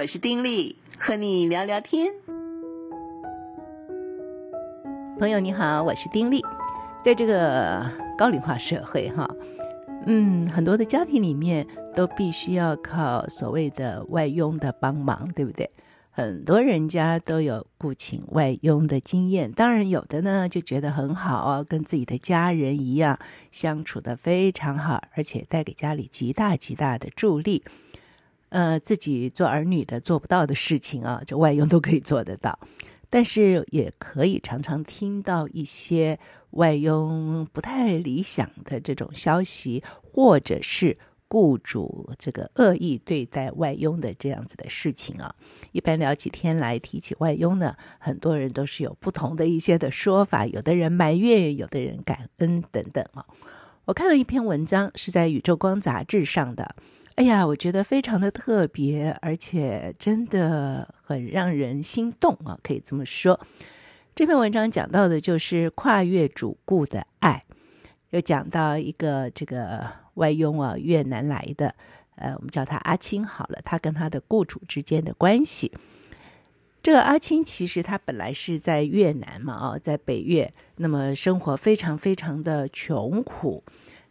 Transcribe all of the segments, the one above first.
我是丁力，和你聊聊天。朋友你好，我是丁力。在这个高龄化社会，哈，嗯，很多的家庭里面都必须要靠所谓的外佣的帮忙，对不对？很多人家都有雇请外佣的经验，当然有的呢就觉得很好哦，跟自己的家人一样相处得非常好，而且带给家里极大极大的助力。呃，自己做儿女的做不到的事情啊，这外佣都可以做得到。但是也可以常常听到一些外佣不太理想的这种消息，或者是雇主这个恶意对待外佣的这样子的事情啊。一般聊起天来，提起外佣呢，很多人都是有不同的一些的说法，有的人埋怨，有的人感恩等等啊。我看了一篇文章，是在《宇宙光》杂志上的。哎呀，我觉得非常的特别，而且真的很让人心动啊，可以这么说。这篇文章讲到的就是跨越主顾的爱，又讲到一个这个外佣啊，越南来的，呃，我们叫他阿青好了，他跟他的雇主之间的关系。这个阿青其实他本来是在越南嘛，啊，在北越，那么生活非常非常的穷苦，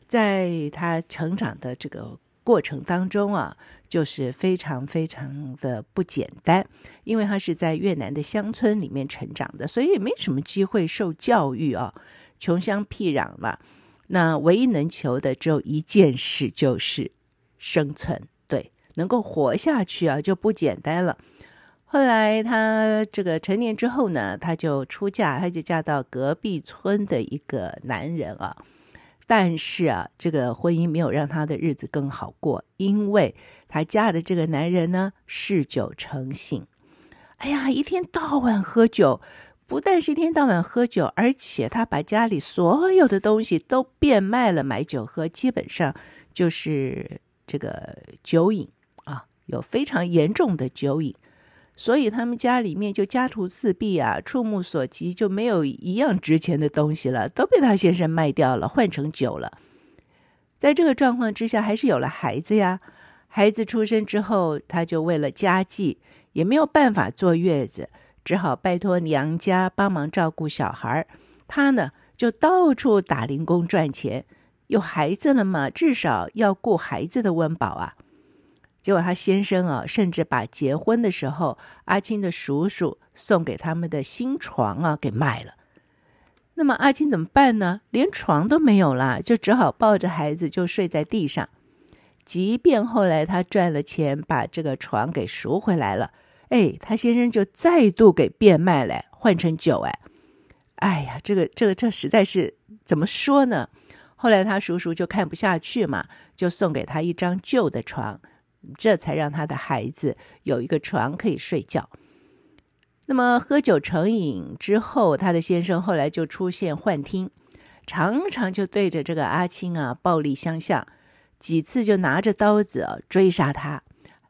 在他成长的这个。过程当中啊，就是非常非常的不简单，因为他是在越南的乡村里面成长的，所以也没什么机会受教育啊，穷乡僻壤嘛。那唯一能求的只有一件事，就是生存，对，能够活下去啊，就不简单了。后来他这个成年之后呢，他就出嫁，他就嫁到隔壁村的一个男人啊。但是啊，这个婚姻没有让她的日子更好过，因为她嫁的这个男人呢，嗜酒成性。哎呀，一天到晚喝酒，不但是一天到晚喝酒，而且他把家里所有的东西都变卖了买酒喝，基本上就是这个酒瘾啊，有非常严重的酒瘾。所以他们家里面就家徒四壁啊，触目所及就没有一样值钱的东西了，都被他先生卖掉了，换成酒了。在这个状况之下，还是有了孩子呀。孩子出生之后，他就为了家计，也没有办法坐月子，只好拜托娘家帮忙照顾小孩。他呢，就到处打零工赚钱。有孩子了嘛，至少要顾孩子的温饱啊。结果他先生啊，甚至把结婚的时候阿青的叔叔送给他们的新床啊给卖了。那么阿青怎么办呢？连床都没有了，就只好抱着孩子就睡在地上。即便后来他赚了钱，把这个床给赎回来了，哎，他先生就再度给变卖了，换成酒。哎，哎呀，这个这个这实在是怎么说呢？后来他叔叔就看不下去嘛，就送给他一张旧的床。这才让他的孩子有一个床可以睡觉。那么喝酒成瘾之后，他的先生后来就出现幻听，常常就对着这个阿青啊暴力相向，几次就拿着刀子啊追杀他，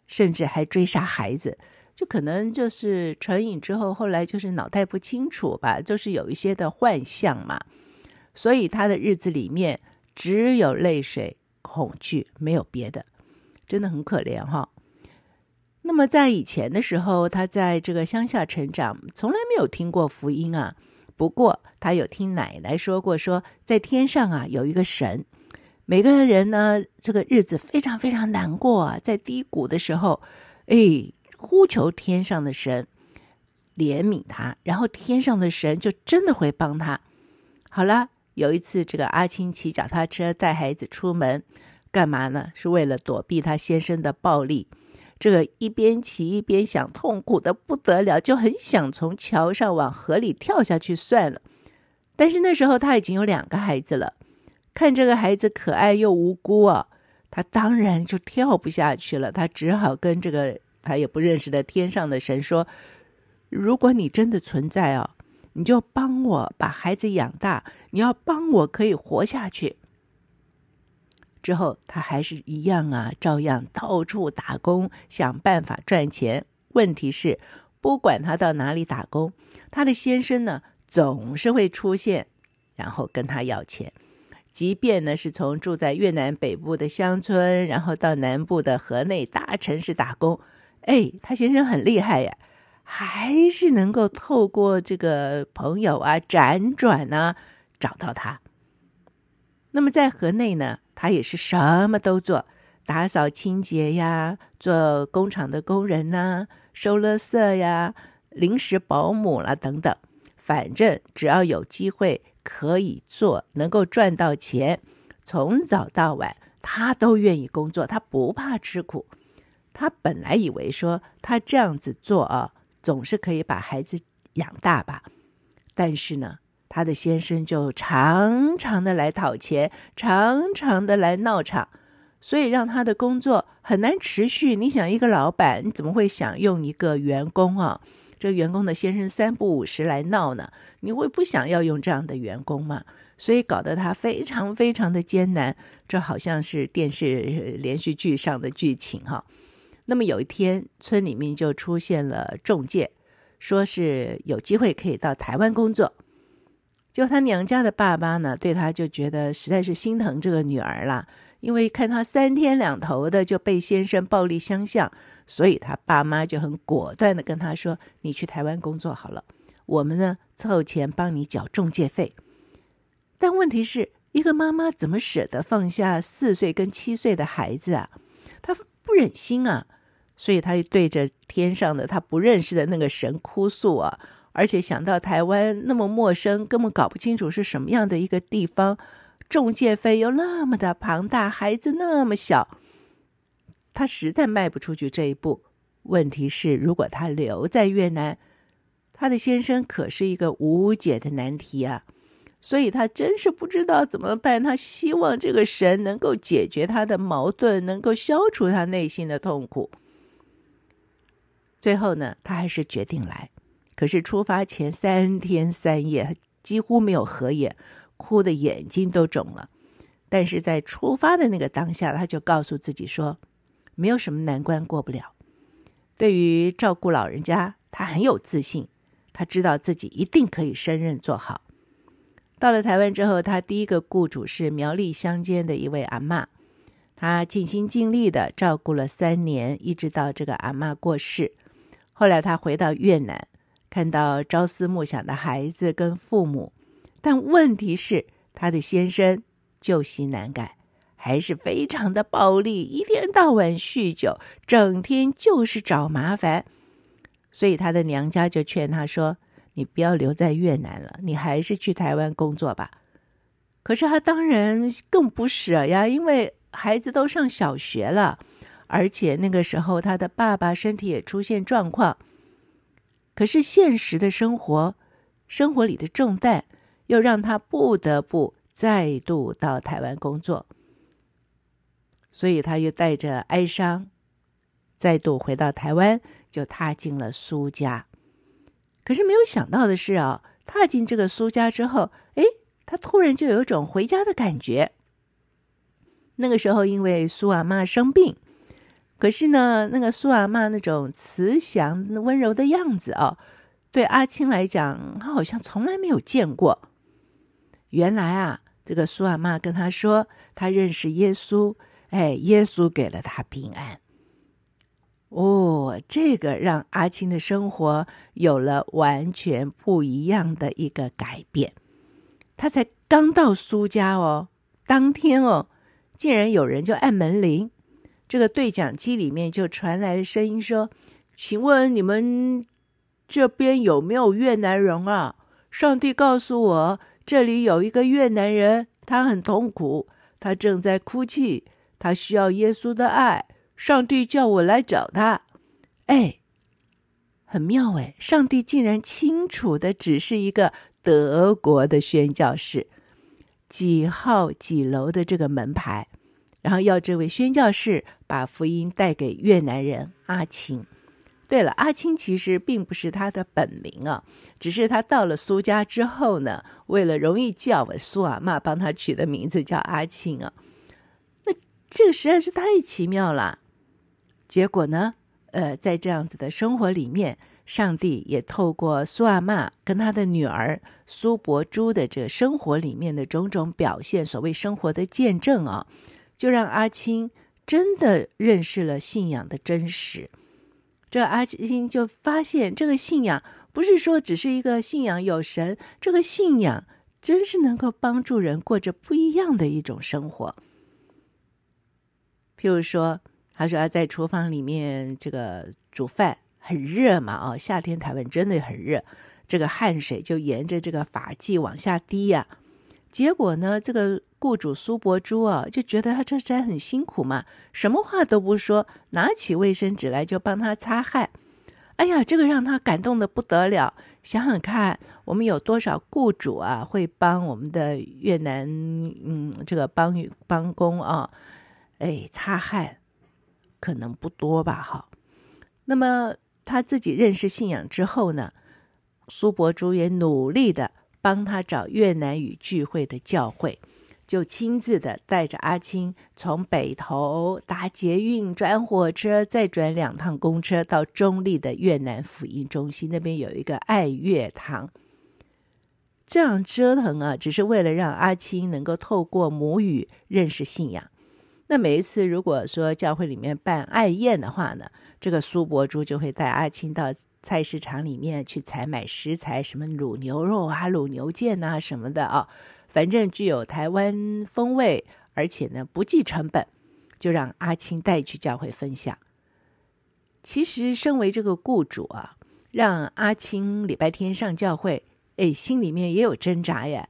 甚至还追杀孩子。就可能就是成瘾之后，后来就是脑袋不清楚吧，就是有一些的幻象嘛。所以他的日子里面只有泪水、恐惧，没有别的。真的很可怜哈。那么在以前的时候，他在这个乡下成长，从来没有听过福音啊。不过他有听奶奶说过，说在天上啊有一个神，每个人呢这个日子非常非常难过啊，在低谷的时候，哎，呼求天上的神怜悯他，然后天上的神就真的会帮他。好了，有一次这个阿青骑脚踏车带孩子出门。干嘛呢？是为了躲避他先生的暴力。这个一边骑一边想，痛苦的不得了，就很想从桥上往河里跳下去算了。但是那时候他已经有两个孩子了，看这个孩子可爱又无辜啊，他当然就跳不下去了。他只好跟这个他也不认识的天上的神说：“如果你真的存在哦，你就帮我把孩子养大，你要帮我可以活下去。”之后，他还是一样啊，照样到处打工，想办法赚钱。问题是，不管他到哪里打工，他的先生呢，总是会出现，然后跟他要钱。即便呢，是从住在越南北部的乡村，然后到南部的河内大城市打工，哎，他先生很厉害呀，还是能够透过这个朋友啊辗转啊找到他。那么在河内呢，他也是什么都做，打扫清洁呀，做工厂的工人呐、收垃圾呀，临时保姆啦等等，反正只要有机会可以做，能够赚到钱，从早到晚他都愿意工作，他不怕吃苦。他本来以为说他这样子做啊，总是可以把孩子养大吧，但是呢，他的先生就常常的来讨钱，常常的来闹场，所以让他的工作很难持续。你想，一个老板你怎么会想用一个员工啊？这员工的先生三不五时来闹呢？你会不想要用这样的员工吗？所以搞得他非常非常的艰难。这好像是电视连续剧上的剧情哈。那么有一天，村里面就出现了中介，说是有机会可以到台湾工作。就他娘家的爸爸呢，对他就觉得实在是心疼这个女儿了，因为看他三天两头的就被先生暴力相向，所以他爸妈就很果断的跟他说：“你去台湾工作好了，我们呢凑钱帮你缴中介费。”但问题是一个妈妈怎么舍得放下四岁跟七岁的孩子啊？她不忍心啊，所以她就对着天上的她不认识的那个神哭诉啊。而且想到台湾那么陌生，根本搞不清楚是什么样的一个地方，中介费又那么的庞大，孩子那么小，他实在迈不出去这一步。问题是，如果他留在越南，他的先生可是一个无解的难题啊！所以他真是不知道怎么办。他希望这个神能够解决他的矛盾，能够消除他内心的痛苦。最后呢，他还是决定来。可是出发前三天三夜，几乎没有合眼，哭得眼睛都肿了。但是在出发的那个当下，他就告诉自己说，没有什么难关过不了。对于照顾老人家，他很有自信，他知道自己一定可以胜任做好。到了台湾之后，他第一个雇主是苗栗乡间的一位阿嬷，他尽心尽力的照顾了三年，一直到这个阿嬷过世。后来他回到越南。看到朝思暮想的孩子跟父母，但问题是他的先生旧习难改，还是非常的暴力，一天到晚酗酒，整天就是找麻烦。所以他的娘家就劝他说：“你不要留在越南了，你还是去台湾工作吧。”可是他当然更不舍呀，因为孩子都上小学了，而且那个时候他的爸爸身体也出现状况。可是现实的生活，生活里的重担，又让他不得不再度到台湾工作，所以他又带着哀伤，再度回到台湾，就踏进了苏家。可是没有想到的是啊，踏进这个苏家之后，哎，他突然就有种回家的感觉。那个时候，因为苏阿妈生病。可是呢，那个苏阿嬷那种慈祥温柔的样子哦，对阿青来讲，他好像从来没有见过。原来啊，这个苏阿嬷跟他说，他认识耶稣，哎，耶稣给了他平安。哦，这个让阿青的生活有了完全不一样的一个改变。他才刚到苏家哦，当天哦，竟然有人就按门铃。这个对讲机里面就传来声音说：“请问你们这边有没有越南人啊？上帝告诉我，这里有一个越南人，他很痛苦，他正在哭泣，他需要耶稣的爱。上帝叫我来找他。哎，很妙哎！上帝竟然清楚的指示一个德国的宣教士，几号几楼的这个门牌。”然后要这位宣教士把福音带给越南人阿青。对了，阿青其实并不是他的本名啊，只是他到了苏家之后呢，为了容易叫，苏阿嬷帮他取的名字叫阿青啊。那这个实在是太奇妙了。结果呢，呃，在这样子的生活里面，上帝也透过苏阿嬷跟他的女儿苏伯珠的这生活里面的种种表现，所谓生活的见证啊。就让阿青真的认识了信仰的真实，这阿青就发现，这个信仰不是说只是一个信仰有神，这个信仰真是能够帮助人过着不一样的一种生活。譬如说，他说他在厨房里面这个煮饭很热嘛，哦，夏天台湾真的很热，这个汗水就沿着这个发髻往下滴呀。结果呢，这个雇主苏伯珠啊，就觉得他这实很辛苦嘛，什么话都不说，拿起卫生纸来就帮他擦汗。哎呀，这个让他感动的不得了。想想看，我们有多少雇主啊，会帮我们的越南嗯这个帮帮工啊，哎擦汗，可能不多吧？哈。那么他自己认识信仰之后呢，苏伯珠也努力的。帮他找越南语聚会的教会，就亲自的带着阿青从北头搭捷运转火车，再转两趟公车到中立的越南福音中心，那边有一个爱乐堂。这样折腾啊，只是为了让阿青能够透过母语认识信仰。那每一次如果说教会里面办爱宴的话呢，这个苏伯珠就会带阿青到。菜市场里面去采买食材，什么卤牛肉啊、卤牛腱啊什么的啊，反正具有台湾风味，而且呢不计成本，就让阿青带去教会分享。其实，身为这个雇主啊，让阿青礼拜天上教会，哎，心里面也有挣扎呀，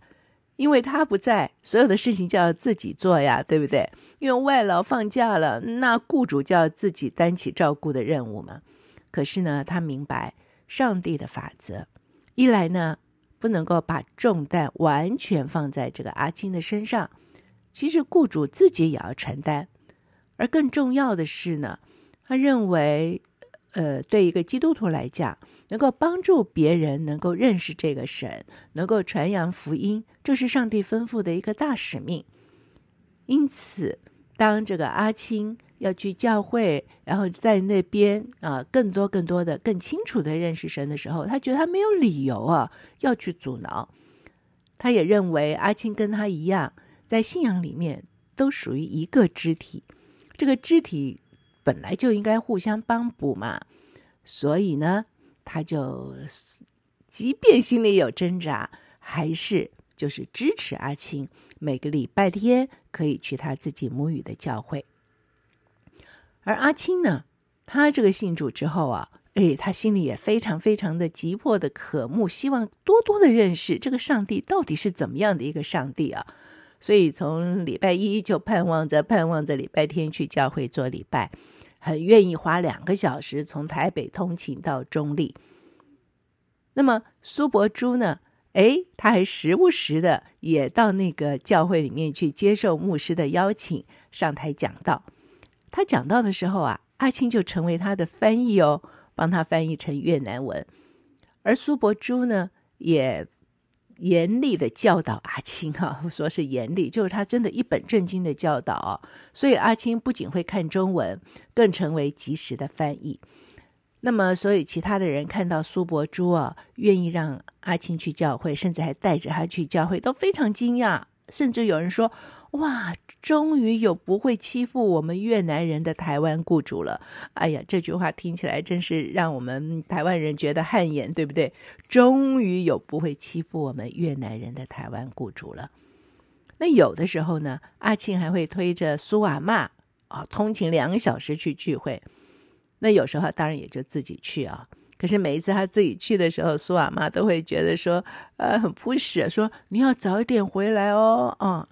因为他不在，所有的事情就要自己做呀，对不对？因为外劳放假了，那雇主就要自己担起照顾的任务嘛。可是呢，他明白上帝的法则，一来呢，不能够把重担完全放在这个阿青的身上，其实雇主自己也要承担。而更重要的是呢，他认为，呃，对一个基督徒来讲，能够帮助别人能够认识这个神，能够传扬福音，这是上帝吩咐的一个大使命。因此，当这个阿青。要去教会，然后在那边啊，更多、更多的、更清楚的认识神的时候，他觉得他没有理由啊要去阻挠。他也认为阿青跟他一样，在信仰里面都属于一个肢体，这个肢体本来就应该互相帮补嘛。所以呢，他就即便心里有挣扎，还是就是支持阿青每个礼拜天可以去他自己母语的教会。而阿青呢，他这个信主之后啊，哎，他心里也非常非常的急迫的渴慕，希望多多的认识这个上帝到底是怎么样的一个上帝啊。所以从礼拜一就盼望着盼望着礼拜天去教会做礼拜，很愿意花两个小时从台北通勤到中坜。那么苏伯珠呢，哎，他还时不时的也到那个教会里面去接受牧师的邀请，上台讲道。他讲到的时候啊，阿青就成为他的翻译哦，帮他翻译成越南文。而苏伯珠呢，也严厉的教导阿青哈、啊，说是严厉，就是他真的一本正经的教导哦。所以阿青不仅会看中文，更成为及时的翻译。那么，所以其他的人看到苏伯珠啊，愿意让阿青去教会，甚至还带着他去教会，都非常惊讶，甚至有人说。哇，终于有不会欺负我们越南人的台湾雇主了！哎呀，这句话听起来真是让我们台湾人觉得汗颜，对不对？终于有不会欺负我们越南人的台湾雇主了。那有的时候呢，阿庆还会推着苏阿嬷啊，通勤两个小时去聚会。那有时候当然也就自己去啊。可是每一次他自己去的时候，苏阿嬷都会觉得说，呃，很 push，说你要早一点回来哦，啊。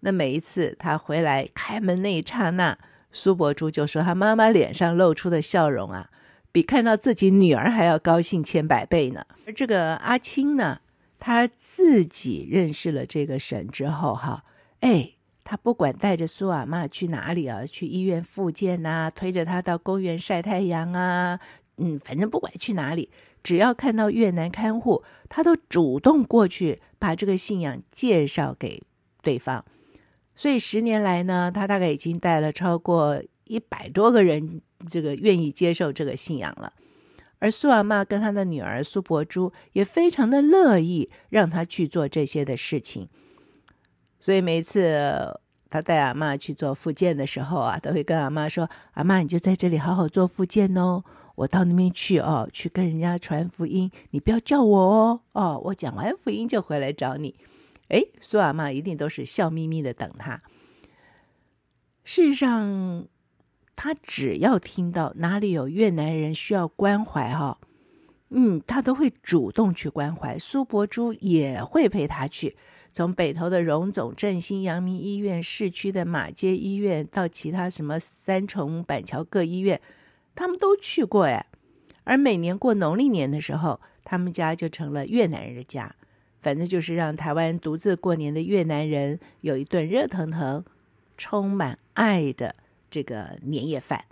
那每一次他回来开门那一刹那，苏伯珠就说他妈妈脸上露出的笑容啊，比看到自己女儿还要高兴千百倍呢。而这个阿青呢，他自己认识了这个神之后，哈，哎，他不管带着苏阿嬷去哪里啊，去医院复健呐，推着他到公园晒太阳啊，嗯，反正不管去哪里，只要看到越南看护，他都主动过去把这个信仰介绍给对方。所以十年来呢，他大概已经带了超过一百多个人，这个愿意接受这个信仰了。而苏阿嬷跟他的女儿苏伯珠也非常的乐意让他去做这些的事情。所以每次他带阿嬷去做复健的时候啊，都会跟阿妈说：“阿妈，你就在这里好好做复健哦。我到那边去哦，去跟人家传福音，你不要叫我哦，哦，我讲完福音就回来找你。哎，苏阿妈一定都是笑眯眯的等他。事实上，他只要听到哪里有越南人需要关怀，哈，嗯，他都会主动去关怀。苏伯珠也会陪他去，从北投的荣总、振兴、阳明医院、市区的马街医院，到其他什么三重、板桥各医院，他们都去过哎。而每年过农历年的时候，他们家就成了越南人的家，反正就是让台湾独自过年的越南人有一顿热腾腾。充满爱的这个年夜饭。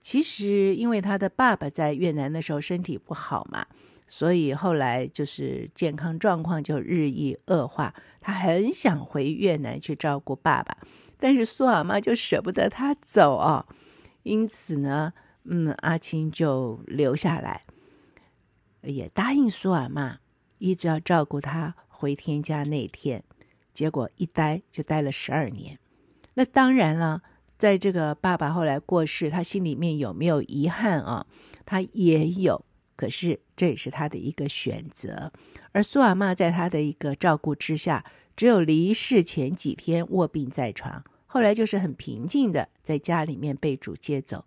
其实，因为他的爸爸在越南的时候身体不好嘛，所以后来就是健康状况就日益恶化。他很想回越南去照顾爸爸，但是苏阿妈就舍不得他走哦。因此呢，嗯，阿青就留下来，也答应苏尔玛一直要照顾他回天家那天。结果一待就待了十二年，那当然了，在这个爸爸后来过世，他心里面有没有遗憾啊？他也有，可是这也是他的一个选择。而苏尔玛在他的一个照顾之下，只有离世前几天卧病在床，后来就是很平静的在家里面被主接走。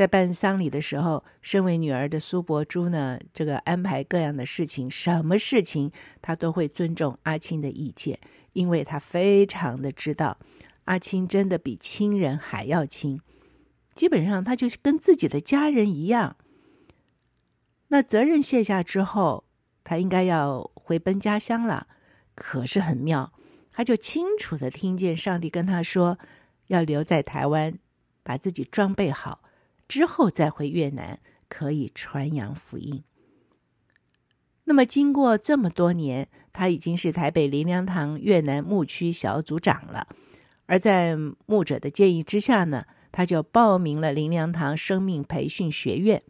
在办丧礼的时候，身为女儿的苏柏珠呢，这个安排各样的事情，什么事情她都会尊重阿青的意见，因为她非常的知道阿青真的比亲人还要亲，基本上他就跟自己的家人一样。那责任卸下之后，他应该要回奔家乡了，可是很妙，他就清楚的听见上帝跟他说，要留在台湾，把自己装备好。之后再回越南，可以传扬福音。那么经过这么多年，他已经是台北林良堂越南牧区小组长了。而在牧者的建议之下呢，他就报名了林良堂生命培训学院。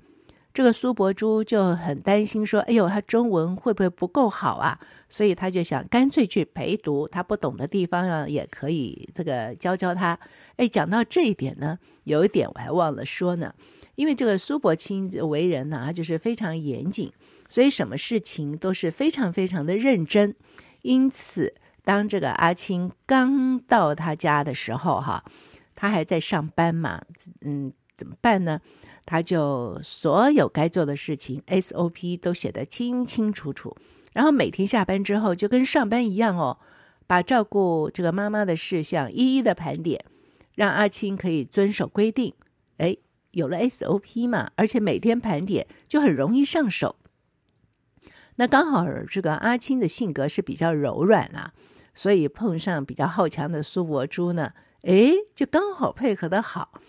这个苏柏珠就很担心说：“哎呦，他中文会不会不够好啊？”所以他就想干脆去陪读，他不懂的地方啊，也可以这个教教他。哎，讲到这一点呢，有一点我还忘了说呢，因为这个苏柏青为人呢，他就是非常严谨，所以什么事情都是非常非常的认真。因此，当这个阿青刚到他家的时候，哈，他还在上班嘛，嗯，怎么办呢？他就所有该做的事情 SOP 都写得清清楚楚。然后每天下班之后就跟上班一样哦，把照顾这个妈妈的事项一一的盘点，让阿青可以遵守规定。哎，有了 SOP 嘛，而且每天盘点就很容易上手。那刚好这个阿青的性格是比较柔软啊，所以碰上比较好强的苏柏珠呢，哎，就刚好配合得好。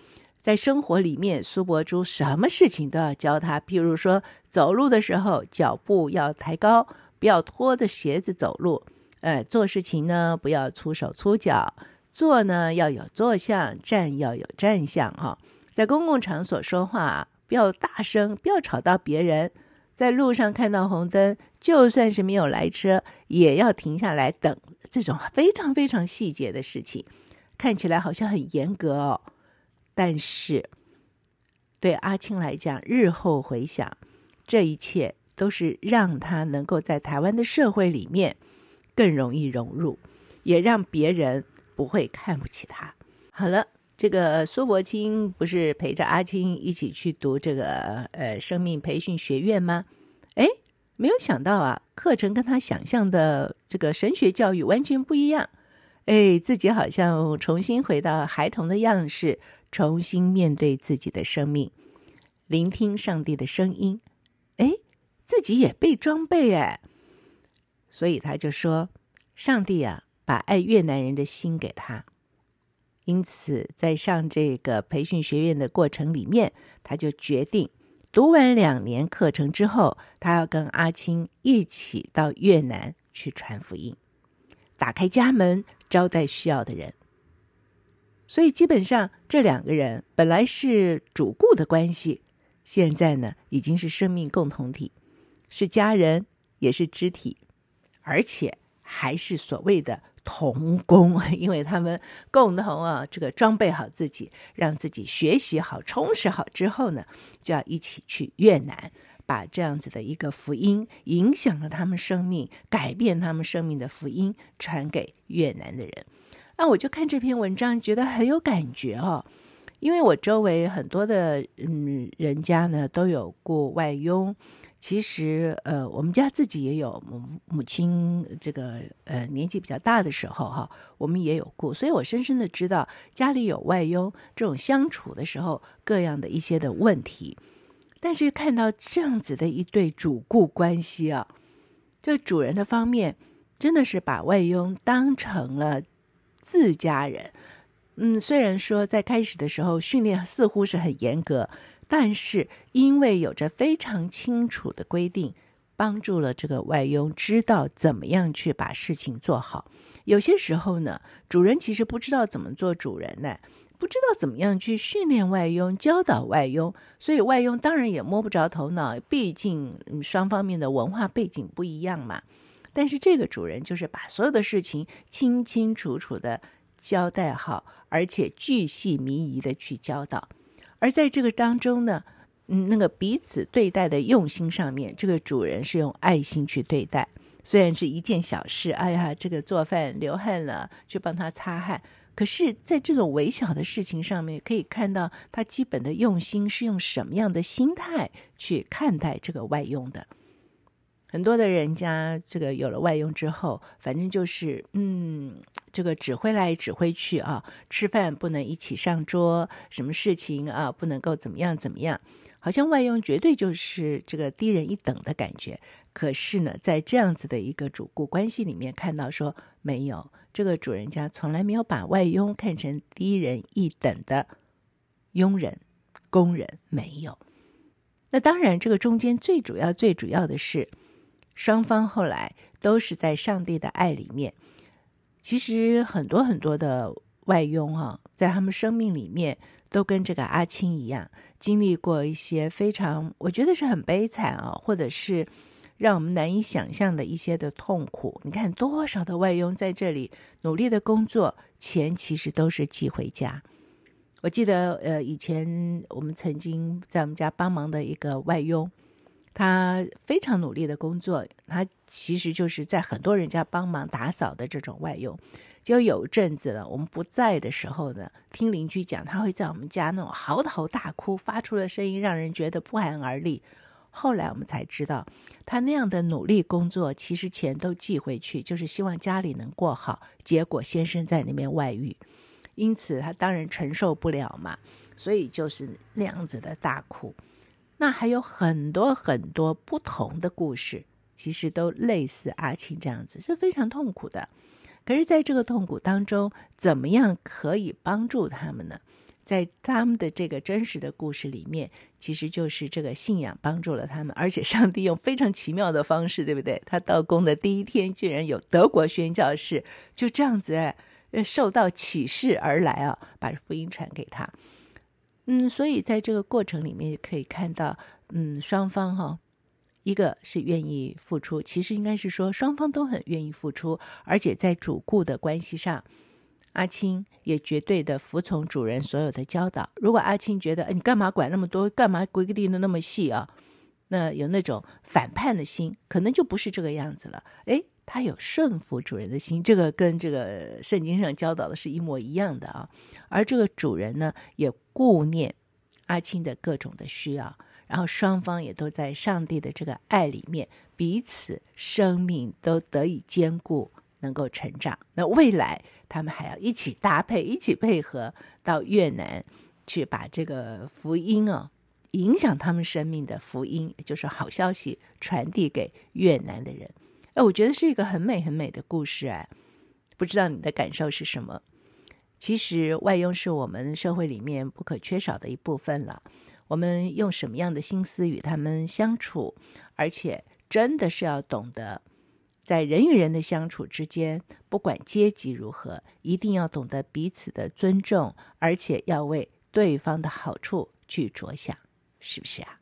在生活里面，苏博珠什么事情都要教他，譬如说走路的时候脚步要抬高。不要拖着鞋子走路，呃，做事情呢不要粗手粗脚，坐呢要有坐相，站要有站相哈。在公共场所说话不要大声，不要吵到别人。在路上看到红灯，就算是没有来车，也要停下来等。这种非常非常细节的事情，看起来好像很严格哦，但是对阿青来讲，日后回想这一切。都是让他能够在台湾的社会里面更容易融入，也让别人不会看不起他。好了，这个苏伯清不是陪着阿青一起去读这个呃生命培训学院吗？哎，没有想到啊，课程跟他想象的这个神学教育完全不一样。哎，自己好像重新回到孩童的样式，重新面对自己的生命，聆听上帝的声音。哎。自己也被装备哎，所以他就说：“上帝啊，把爱越南人的心给他。”因此，在上这个培训学院的过程里面，他就决定读完两年课程之后，他要跟阿青一起到越南去传福音，打开家门招待需要的人。所以，基本上这两个人本来是主顾的关系，现在呢，已经是生命共同体。是家人，也是肢体，而且还是所谓的同工，因为他们共同啊，这个装备好自己，让自己学习好、充实好之后呢，就要一起去越南，把这样子的一个福音，影响了他们生命、改变他们生命的福音传给越南的人。那我就看这篇文章，觉得很有感觉哦，因为我周围很多的嗯人家呢都有过外佣。其实，呃，我们家自己也有母母亲这个呃年纪比较大的时候哈，我们也有过，所以我深深的知道家里有外佣这种相处的时候各样的一些的问题。但是看到这样子的一对主顾关系啊，这主人的方面真的是把外佣当成了自家人。嗯，虽然说在开始的时候训练似乎是很严格。但是，因为有着非常清楚的规定，帮助了这个外佣知道怎么样去把事情做好。有些时候呢，主人其实不知道怎么做主人呢，不知道怎么样去训练外佣、教导外佣，所以外佣当然也摸不着头脑。毕竟双方面的文化背景不一样嘛。但是这个主人就是把所有的事情清清楚楚的交代好，而且巨细靡遗的去教导。而在这个当中呢，嗯，那个彼此对待的用心上面，这个主人是用爱心去对待。虽然是一件小事，哎呀，这个做饭流汗了，去帮他擦汗。可是，在这种微小的事情上面，可以看到他基本的用心是用什么样的心态去看待这个外用的。很多的人家，这个有了外佣之后，反正就是，嗯，这个指挥来指挥去啊，吃饭不能一起上桌，什么事情啊不能够怎么样怎么样，好像外佣绝对就是这个低人一等的感觉。可是呢，在这样子的一个主顾关系里面，看到说没有，这个主人家从来没有把外佣看成低人一等的佣人、工人，没有。那当然，这个中间最主要、最主要的是。双方后来都是在上帝的爱里面。其实很多很多的外佣哈、啊，在他们生命里面都跟这个阿青一样，经历过一些非常，我觉得是很悲惨啊，或者是让我们难以想象的一些的痛苦。你看多少的外佣在这里努力的工作，钱其实都是寄回家。我记得呃，以前我们曾经在我们家帮忙的一个外佣。他非常努力的工作，他其实就是在很多人家帮忙打扫的这种外佣。就有阵子了，我们不在的时候呢，听邻居讲，他会在我们家那种嚎啕大哭，发出的声音让人觉得不寒而栗。后来我们才知道，他那样的努力工作，其实钱都寄回去，就是希望家里能过好。结果先生在那边外遇，因此他当然承受不了嘛，所以就是那样子的大哭。那还有很多很多不同的故事，其实都类似阿青这样子，是非常痛苦的。可是，在这个痛苦当中，怎么样可以帮助他们呢？在他们的这个真实的故事里面，其实就是这个信仰帮助了他们，而且上帝用非常奇妙的方式，对不对？他到工的第一天，竟然有德国宣教士就这样子，受到启示而来啊，把福音传给他。嗯，所以在这个过程里面可以看到，嗯，双方哈，一个是愿意付出，其实应该是说双方都很愿意付出，而且在主顾的关系上，阿青也绝对的服从主人所有的教导。如果阿青觉得，你干嘛管那么多，干嘛规定的那么细啊？那有那种反叛的心，可能就不是这个样子了。哎。他有顺服主人的心，这个跟这个圣经上教导的是一模一样的啊。而这个主人呢，也顾念阿青的各种的需要，然后双方也都在上帝的这个爱里面，彼此生命都得以坚固，能够成长。那未来他们还要一起搭配，一起配合到越南去，把这个福音啊，影响他们生命的福音，就是好消息传递给越南的人。哎，我觉得是一个很美很美的故事哎，不知道你的感受是什么？其实外佣是我们社会里面不可缺少的一部分了。我们用什么样的心思与他们相处？而且真的是要懂得，在人与人的相处之间，不管阶级如何，一定要懂得彼此的尊重，而且要为对方的好处去着想，是不是啊？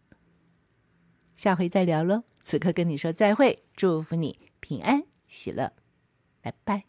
下回再聊喽。此刻跟你说再会，祝福你平安喜乐，拜拜。